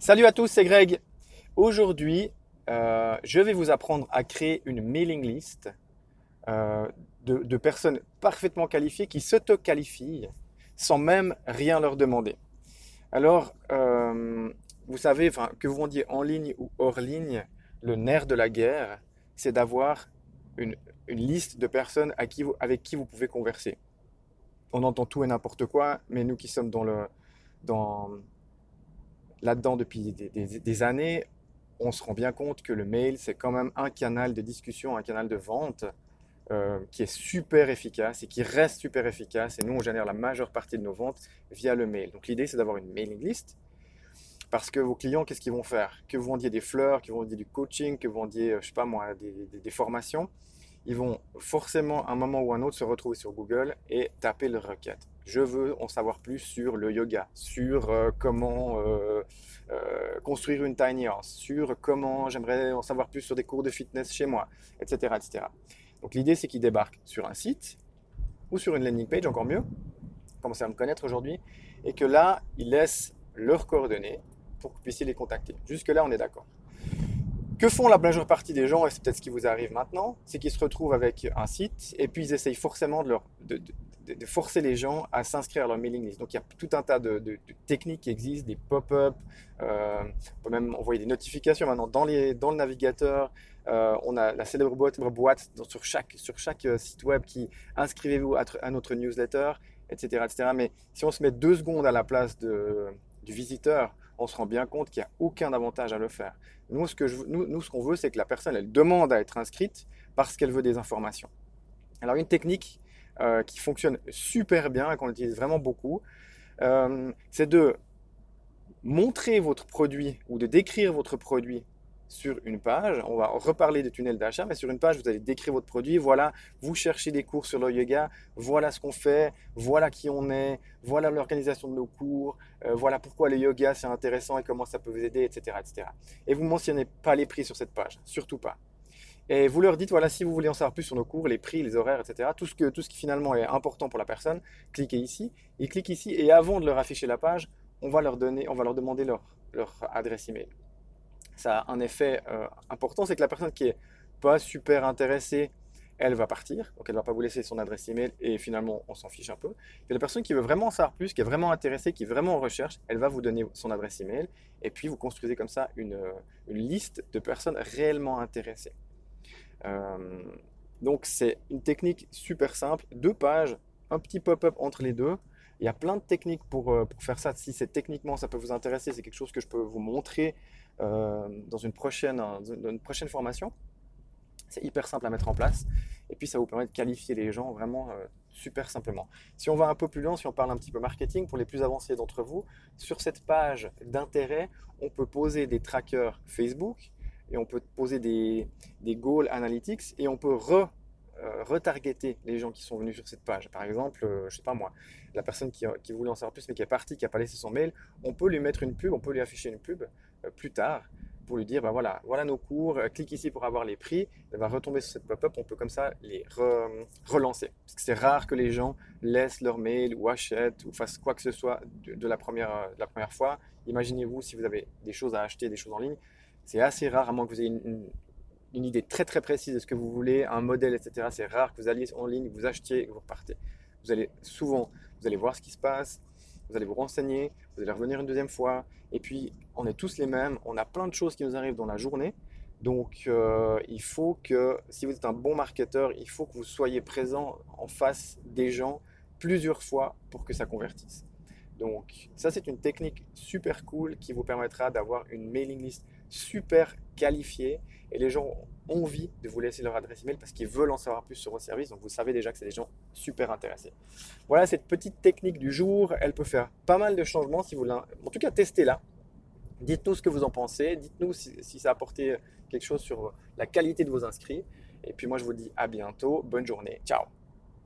Salut à tous, c'est Greg. Aujourd'hui, euh, je vais vous apprendre à créer une mailing list euh, de, personnes parfaitement qualifiées qui s'auto-qualifient sans même rien leur demander. Alors, euh, vous savez, que vous rendiez en ligne ou hors ligne, le nerf de la guerre, c'est d'avoir une, liste de personnes avec qui vous pouvez converser. On entend tout et n'importe quoi, mais nous qui sommes dans le, dans, là-dedans depuis des, années, on se rend bien compte que le mail, c'est quand même un canal de discussion, un canal de vente euh, qui est super efficace et qui reste super efficace. Et nous, on génère la majeure partie de nos ventes via le mail. Donc l'idée, c'est d'avoir une mailing list. Parce que vos clients, qu'est-ce qu'ils vont faire? Que vous vendiez des fleurs, que vous vendiez du coaching, que vous vendiez, euh, je sais pas moi, des, formations, ils vont forcément, à un moment ou un autre, se retrouver sur Google et taper leur requête. Je veux en savoir plus sur le yoga, sur euh, comment construire une tiny house, sur comment j'aimerais en savoir plus sur des cours de fitness chez moi, etc. etc. Donc l'idée, c'est qu'ils débarquent sur un site ou sur une landing page, encore mieux, commencer à me connaître aujourd'hui, et que là, ils laissent leurs coordonnées pour que vous puissiez les contacter. Jusque-là, on est d'accord. Que font la majeure partie des gens, et c'est peut-être ce qui vous arrive maintenant, c'est qu'ils se retrouvent avec un site et puis ils essayent forcément de, leur, forcer les gens à s'inscrire à leur mailing list. Donc il y a tout un tas de, techniques qui existent, des pop-up, euh, on peut même envoyer des notifications maintenant dans, les, dans le navigateur. Euh, on a la célèbre boîte, sur, chaque, sur chaque euh, site web qui inscrivez-vous à, notre newsletter, etc., etc. Mais si on se met deux secondes à la place du visiteur, on se rend bien compte qu'il n'y a aucun avantage à le faire. Nous, ce qu'on nous, ce qu'on veut, c'est que la personne, elle demande à être inscrite parce qu'elle veut des informations. Alors, une technique euh, qui fonctionne super bien et qu'on utilise vraiment beaucoup, euh, c'est de montrer votre produit ou de décrire votre produit sur une page. On va reparler des tunnels d'achat, mais sur une page, vous allez décrire votre produit. Voilà, vous cherchez des cours sur le yoga. Voilà ce qu'on fait. Voilà qui on est. Voilà l'organisation de nos cours. Euh, voilà pourquoi le yoga c'est intéressant et comment ça peut vous aider, etc., etc. Et vous mentionnez pas les prix sur cette page, surtout pas. Et vous leur dites, voilà, si vous voulez en savoir plus sur nos cours, les prix, les horaires, etc., tout ce, que, tout ce qui finalement est important pour la personne, cliquez ici. Ils cliquent ici et avant de leur afficher la page, on va leur, donner, on va leur demander leur, leur adresse email. Ça a un effet euh, important, c'est que la personne qui est pas super intéressée, elle va partir, donc elle va pas vous laisser son adresse email et finalement on s'en fiche un peu. Et la personne qui veut vraiment en savoir plus, qui est vraiment intéressée, qui est vraiment en recherche, elle va vous donner son adresse email et puis vous construisez comme ça une, une liste de personnes réellement intéressées. Euh, donc c'est une technique super simple, deux pages, un petit pop-up entre les deux. Il y a plein de techniques pour, euh, faire ça. Si c'est techniquement ça peut vous intéresser, c'est quelque chose que je peux vous montrer euh, dans une prochaine formation. C'est hyper simple à mettre en place. Et puis ça vous permet de qualifier les gens vraiment super simplement. Si on va un peu plus loin, si on parle un petit peu marketing, pour les plus avancés d'entre vous, sur cette page d'intérêt, on peut poser des trackers Facebook et on peut poser des, des goals analytics et on peut re, euh, retargeter les gens qui sont venus sur cette page. Par exemple, euh, je sais pas moi, la personne qui, qui, voulait en savoir plus mais qui est partie, qui n'a pas laissé son mail, on peut lui mettre une pub, on peut lui afficher une pub euh, plus tard pour lui dire, ben voilà, voilà nos cours, clique ici pour avoir les prix, elle va retomber sur cette pop-up, on peut comme ça les relancer. Parce que c'est rare que les gens laissent leur mail ou achètent ou fassent quoi que ce soit de, la, première, de la première fois. Imaginez-vous si vous avez des choses à acheter, des choses en ligne, c'est assez rare, à moins que vous ayez une, idée très très précise de ce que vous voulez, un modèle, etc. C'est rare que vous alliez en ligne, vous achetiez et que vous repartez. Vous allez souvent, vous allez voir ce qui se passe, vous allez vous renseigner, vous allez revenir une deuxième fois. Et puis, on est tous les mêmes, on a plein de choses qui nous arrivent dans la journée. Donc, euh, il faut que, si vous êtes un bon marketeur, il faut que vous soyez présent en face des gens plusieurs fois pour que ça convertisse. Donc, ça, c'est une technique super cool qui vous permettra d'avoir une mailing list super qualifiés et les gens ont envie de vous laisser leur adresse email parce qu'ils veulent en savoir plus sur vos services. Donc vous savez déjà que c'est des gens super intéressés. Voilà cette petite technique du jour. Elle peut faire pas mal de changements si vous voulez. En tout cas, testez-la. Dites-nous ce que vous en pensez. Dites-nous si, si ça a apporté quelque chose sur la qualité de vos inscrits. Et puis moi, je vous dis à bientôt. Bonne journée. Ciao